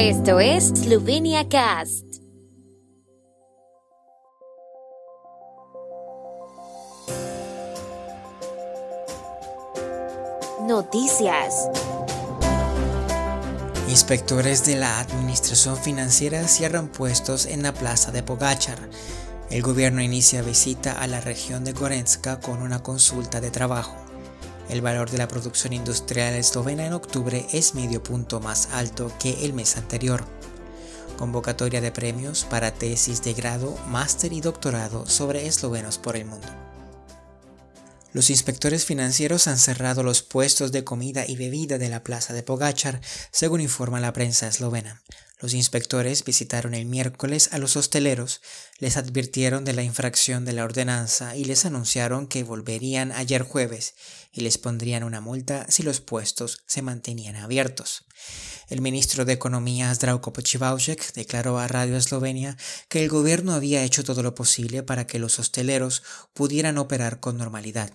Esto es Slovenia Cast. Noticias. Inspectores de la Administración Financiera cierran puestos en la plaza de Pogachar. El gobierno inicia visita a la región de Gorenska con una consulta de trabajo. El valor de la producción industrial eslovena en octubre es medio punto más alto que el mes anterior. Convocatoria de premios para tesis de grado, máster y doctorado sobre eslovenos por el mundo. Los inspectores financieros han cerrado los puestos de comida y bebida de la plaza de Pogachar, según informa la prensa eslovena. Los inspectores visitaron el miércoles a los hosteleros, les advirtieron de la infracción de la ordenanza y les anunciaron que volverían ayer jueves y les pondrían una multa si los puestos se mantenían abiertos. El ministro de Economía Zdravko Pochivauchek declaró a Radio Eslovenia que el gobierno había hecho todo lo posible para que los hosteleros pudieran operar con normalidad.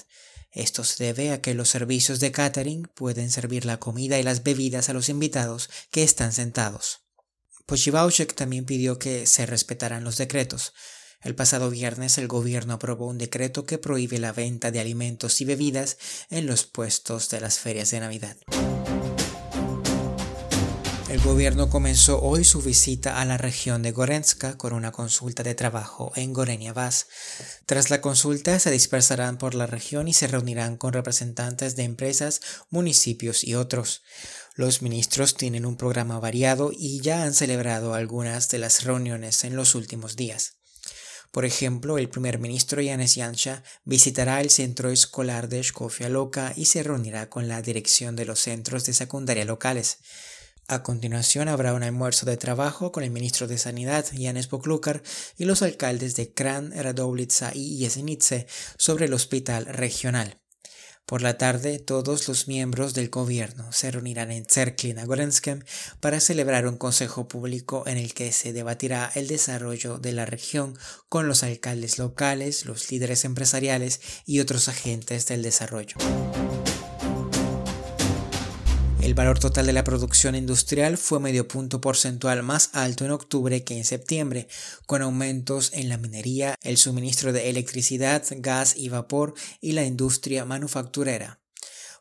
Esto se debe a que los servicios de catering pueden servir la comida y las bebidas a los invitados que están sentados. Pochivauchek también pidió que se respetaran los decretos. El pasado viernes el gobierno aprobó un decreto que prohíbe la venta de alimentos y bebidas en los puestos de las ferias de Navidad. El gobierno comenzó hoy su visita a la región de Gorenska con una consulta de trabajo en Gorenia Vas. Tras la consulta se dispersarán por la región y se reunirán con representantes de empresas, municipios y otros. Los ministros tienen un programa variado y ya han celebrado algunas de las reuniones en los últimos días. Por ejemplo, el primer ministro Yanes Yansha visitará el centro escolar de Skofia Loca y se reunirá con la dirección de los centros de secundaria locales. A continuación habrá un almuerzo de trabajo con el ministro de Sanidad, Janes Poklukar, y los alcaldes de Kran, Radovica y Jesenice sobre el hospital regional. Por la tarde, todos los miembros del gobierno se reunirán en Cerklina Gorenskem para celebrar un consejo público en el que se debatirá el desarrollo de la región con los alcaldes locales, los líderes empresariales y otros agentes del desarrollo. El valor total de la producción industrial fue medio punto porcentual más alto en octubre que en septiembre, con aumentos en la minería, el suministro de electricidad, gas y vapor y la industria manufacturera.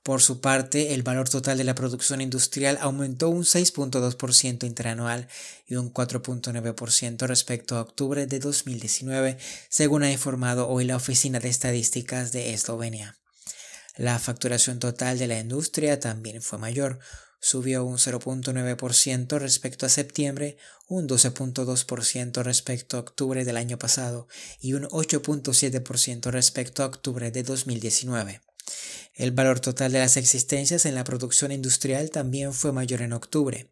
Por su parte, el valor total de la producción industrial aumentó un 6.2% interanual y un 4.9% respecto a octubre de 2019, según ha informado hoy la Oficina de Estadísticas de Eslovenia. La facturación total de la industria también fue mayor, subió un 0.9% respecto a septiembre, un 12.2% respecto a octubre del año pasado y un 8.7% respecto a octubre de 2019. El valor total de las existencias en la producción industrial también fue mayor en octubre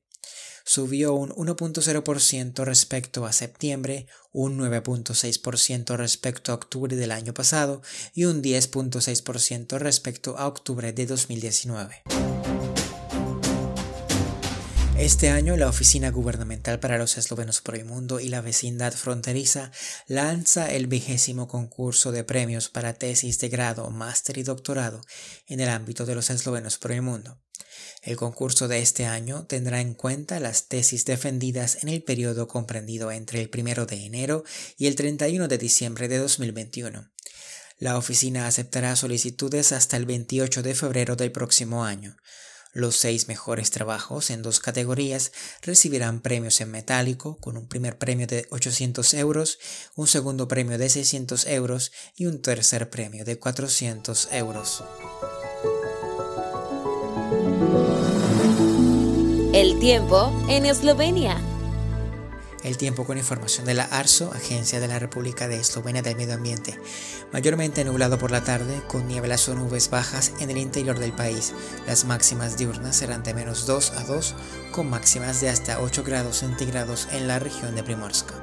subió un 1.0% respecto a septiembre, un 9.6% respecto a octubre del año pasado y un 10.6% respecto a octubre de 2019. Este año, la Oficina Gubernamental para los Eslovenos por el Mundo y la Vecindad Fronteriza lanza el vigésimo concurso de premios para tesis de grado, máster y doctorado en el ámbito de los eslovenos por el mundo. El concurso de este año tendrá en cuenta las tesis defendidas en el periodo comprendido entre el 1 de enero y el 31 de diciembre de 2021. La oficina aceptará solicitudes hasta el 28 de febrero del próximo año. Los seis mejores trabajos en dos categorías recibirán premios en metálico, con un primer premio de 800 euros, un segundo premio de 600 euros y un tercer premio de 400 euros. El tiempo en Eslovenia. El tiempo con información de la ARSO, Agencia de la República de Eslovenia del Medio Ambiente. Mayormente nublado por la tarde, con nieblas o nubes bajas en el interior del país. Las máximas diurnas serán de menos 2 a 2, con máximas de hasta 8 grados centígrados en la región de Primorska.